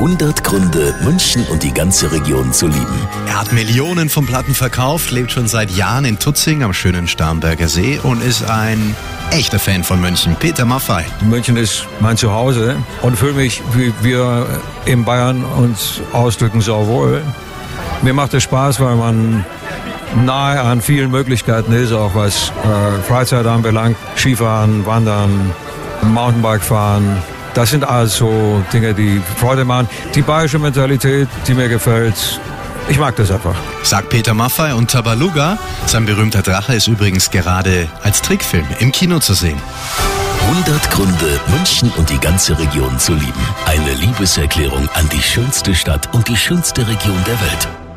100 Gründe, München und die ganze Region zu lieben. Er hat Millionen von Platten verkauft, lebt schon seit Jahren in Tutzing am schönen Starnberger See und ist ein echter Fan von München. Peter Maffei. München ist mein Zuhause und fühle mich, wie wir in Bayern uns ausdrücken, so wohl. Mir macht es Spaß, weil man nahe an vielen Möglichkeiten ist, auch was äh, Freizeit anbelangt. Skifahren, Wandern, Mountainbike fahren, das sind also Dinge, die Freude machen. Die bayerische Mentalität, die mir gefällt. Ich mag das einfach. Sagt Peter Maffay und Tabaluga. Sein berühmter Drache ist übrigens gerade als Trickfilm im Kino zu sehen. 100 Gründe, München und die ganze Region zu lieben. Eine Liebeserklärung an die schönste Stadt und die schönste Region der Welt.